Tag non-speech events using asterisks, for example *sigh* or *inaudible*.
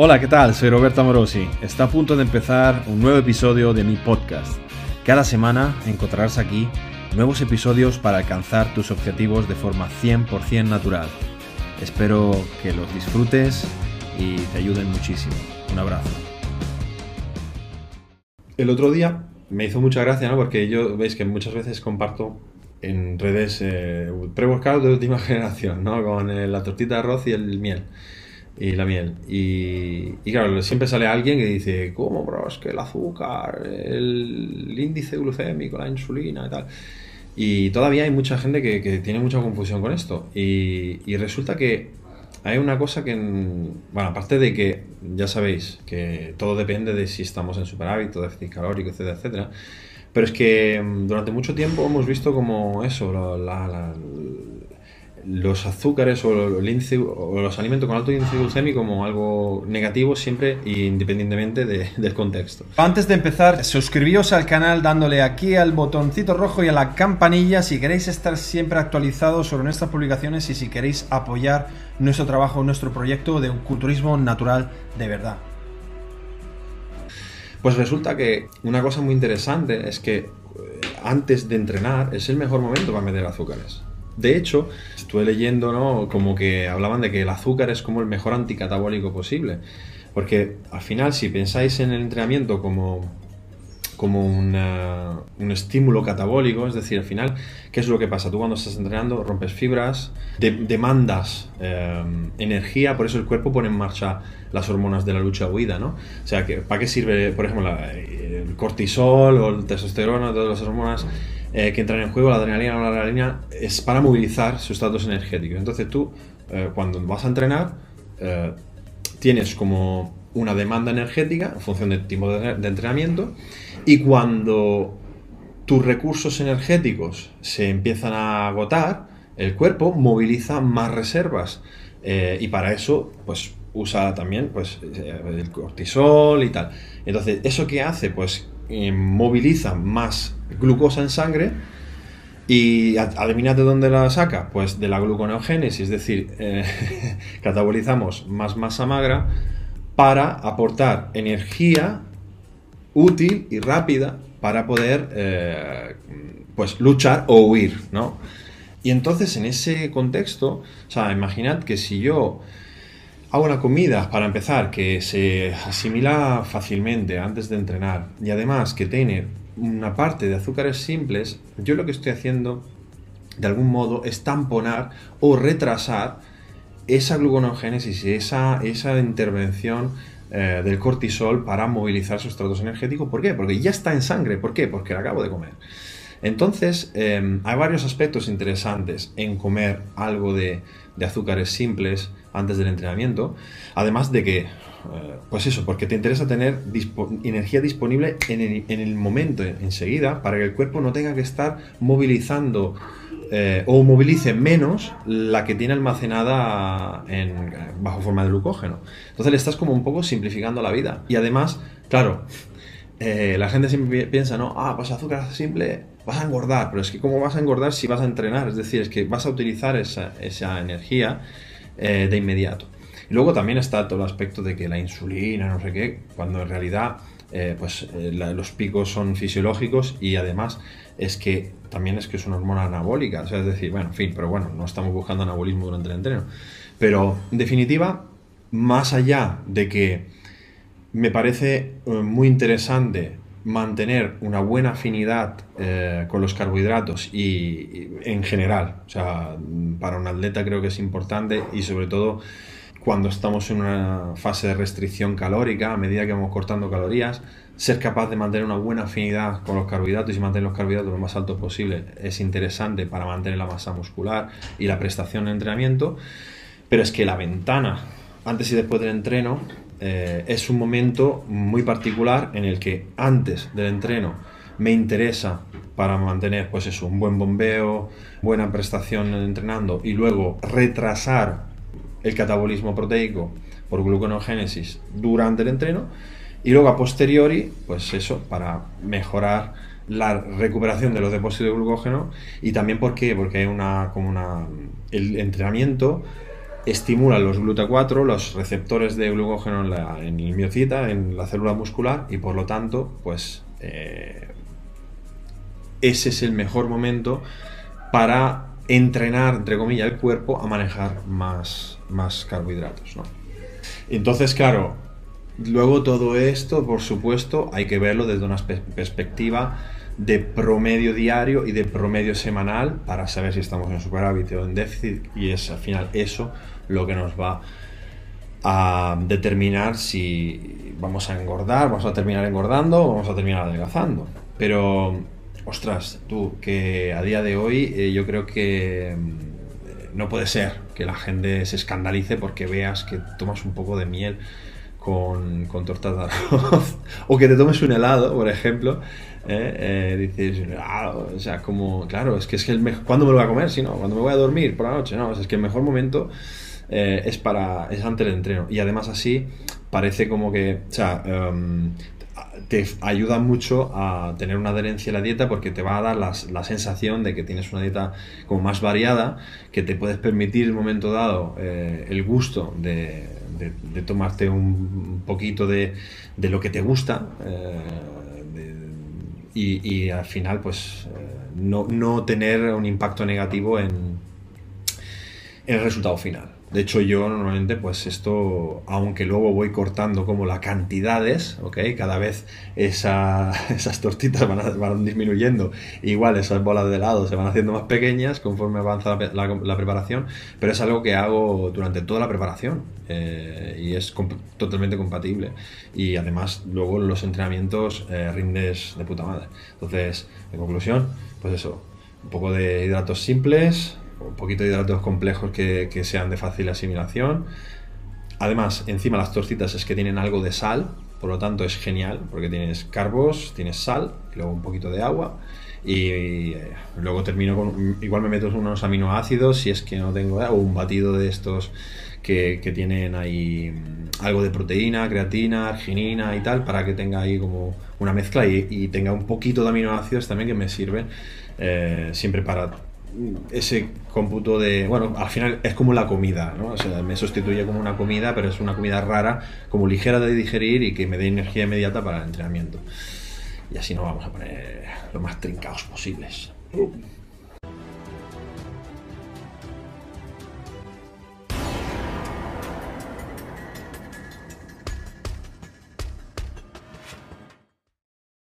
Hola, ¿qué tal? Soy Roberto Morosi. Está a punto de empezar un nuevo episodio de mi podcast. Cada semana encontrarás aquí nuevos episodios para alcanzar tus objetivos de forma 100% natural. Espero que los disfrutes y te ayuden muchísimo. Un abrazo. El otro día me hizo mucha gracia, ¿no? Porque yo veis que muchas veces comparto en redes eh, pre-workout de última *laughs* generación, ¿no? Con eh, la tortita de arroz y el miel y la miel. Y, y, claro, siempre sale alguien que dice, ¿cómo, bro? Es que el azúcar, el índice glucémico, la insulina y tal. Y todavía hay mucha gente que, que tiene mucha confusión con esto. Y, y, resulta que hay una cosa que, bueno, aparte de que ya sabéis que todo depende de si estamos en superávit, déficit calórico, etcétera, etcétera. Pero es que mm, durante mucho tiempo hemos visto como eso, la, los azúcares o, el índice, o los alimentos con alto índice glucémico como algo negativo siempre independientemente de, del contexto. Antes de empezar, suscribíos al canal dándole aquí al botoncito rojo y a la campanilla si queréis estar siempre actualizados sobre nuestras publicaciones y si queréis apoyar nuestro trabajo, nuestro proyecto de un culturismo natural de verdad. Pues resulta que una cosa muy interesante es que eh, antes de entrenar es el mejor momento para meter azúcares. De hecho, estuve leyendo, ¿no? Como que hablaban de que el azúcar es como el mejor anticatabólico posible. Porque al final, si pensáis en el entrenamiento como, como un estímulo catabólico, es decir, al final, ¿qué es lo que pasa? Tú cuando estás entrenando rompes fibras, de, demandas eh, energía, por eso el cuerpo pone en marcha las hormonas de la lucha-huida, ¿no? O sea, ¿para qué sirve, por ejemplo, el cortisol o el testosterona, todas las hormonas? Eh, que entran en juego, la adrenalina o la adrenalina, es para movilizar sustratos energéticos. Entonces tú, eh, cuando vas a entrenar, eh, tienes como una demanda energética en función del tipo de, entrenamiento y cuando tus recursos energéticos se empiezan a agotar, el cuerpo moviliza más reservas y para eso, pues usa también pues, el cortisol y tal. Entonces, ¿eso qué hace? Pues eh, moviliza más glucosa en sangre y adivina de dónde la saca, pues de la gluconeogénesis, es decir, eh, *laughs* catabolizamos más masa magra para aportar energía útil y rápida para poder eh, pues luchar o huir, ¿no? Y entonces en ese contexto, o sea, imaginad que si yo Hago una comida, para empezar, que se asimila fácilmente antes de entrenar y además que tiene una parte de azúcares simples, yo lo que estoy haciendo de algún modo es tamponar o retrasar esa gluconogénesis esa, esa intervención eh, del cortisol para movilizar sustratos energéticos. ¿Por qué? Porque ya está en sangre. ¿Por qué? Porque la acabo de comer. Entonces, eh, hay varios aspectos interesantes en comer algo de azúcares simples antes del entrenamiento. Además de que, eh, pues eso, porque te interesa tener energía disponible en el, en el, momento, enseguida, para que el cuerpo no tenga que estar movilizando eh, o movilice menos la que tiene almacenada en, bajo forma de glucógeno. Entonces le estás como un poco simplificando la vida. Y además, claro, eh, la gente siempre piensa, ¿no? Ah, pues azúcar simple, vas a engordar, pero es que ¿cómo vas a engordar si vas a entrenar? Es decir, es que vas a utilizar esa energía eh, de inmediato. Y luego también está todo el aspecto de que la insulina, no sé qué, cuando en realidad eh, pues, eh, los picos son fisiológicos y además es que también es que es una hormona anabólica, o sea, es decir, bueno, en fin, pero bueno, no estamos buscando anabolismo durante el entreno. Pero en definitiva, más allá de que me parece muy interesante mantener una buena afinidad eh, con los carbohidratos y, en general, o sea, para un atleta creo que es importante y sobre todo cuando estamos en una fase de restricción calórica, a medida que vamos cortando calorías, ser capaz de mantener una buena afinidad con los carbohidratos y mantener los carbohidratos lo más altos posible es interesante para mantener la masa muscular y la prestación de entrenamiento, pero es que la ventana antes y después del entreno eh, es un momento muy particular en el que antes del entreno me interesa para mantener pues eso, un buen bombeo, buena prestación entrenando y luego retrasar el catabolismo proteico por gluconogénesis durante el entreno y luego a posteriori, pues eso, para mejorar la recuperación de los depósitos de glucógeno y también ¿por qué? porque hay una como una el entrenamiento estimulan los GLUTA4, los receptores de glucógeno en, la, el miocita, en la célula muscular, y por lo tanto, pues eh, ese es el mejor momento para entrenar, entre comillas, el cuerpo a manejar más, más carbohidratos. ¿no? Entonces, claro, luego todo esto, por supuesto, hay que verlo desde una perspectiva de promedio diario y de promedio semanal para saber si estamos en superávit o en déficit y es al final eso lo que nos va a determinar si vamos a engordar, vamos a terminar engordando o vamos a terminar adelgazando. Pero, ostras, tú, que a día de hoy eh, yo creo que mm, no puede ser que la gente se escandalice porque veas que tomas un poco de miel con, tortas de arroz *laughs* o que te tomes un helado, por ejemplo. ¿eh? Eh, dices, ah, o sea, como, claro, es que es que el mejor, ¿cuándo me lo voy a comer? Si no, cuando me voy a dormir por la noche, no, es que el mejor momento eh, es para es antes del entreno y además así parece como que o sea, em, te ayuda mucho a tener una adherencia a la dieta porque te va a dar la, la, sensación de que tienes una dieta como más variada que te puedes permitir en un momento dado eh, el gusto de, de, tomarte un poquito de, de lo que te gusta eh, y, y, al final pues eh, no, no tener un impacto negativo en el resultado final de hecho, yo normalmente, pues esto, aunque luego voy cortando como las cantidades, ¿ok? Cada vez esa, *laughs* esas tortitas van, van, disminuyendo, igual esas bolas de helado se van haciendo más pequeñas conforme avanza la, preparación, pero es algo que hago durante toda la preparación eh, y es totalmente compatible. Y además, luego los entrenamientos eh, rindes de puta madre. Entonces, en conclusión, pues eso, un poco de hidratos simples, un poquito de hidratos complejos que, sean de fácil asimilación. Además, encima las tortitas es que tienen algo de sal, por lo tanto es genial, porque tienes carbos, tienes sal, y luego un poquito de agua. Y, eh, luego termino con. Igual me meto unos aminoácidos si es que no tengo. o un batido de estos que, que, tienen ahí mm, algo de proteína, creatina, arginina y tal, para que tenga ahí como una mezcla y, y tenga un poquito de aminoácidos también que me sirven eh, siempre para ese cómputo de, bueno, al final es como la comida, ¿no? O sea, me sustituye como una comida, pero es una comida rara, como ligera de digerir y que me dé energía inmediata para el entrenamiento. Y así nos vamos a poner lo más trincados posibles.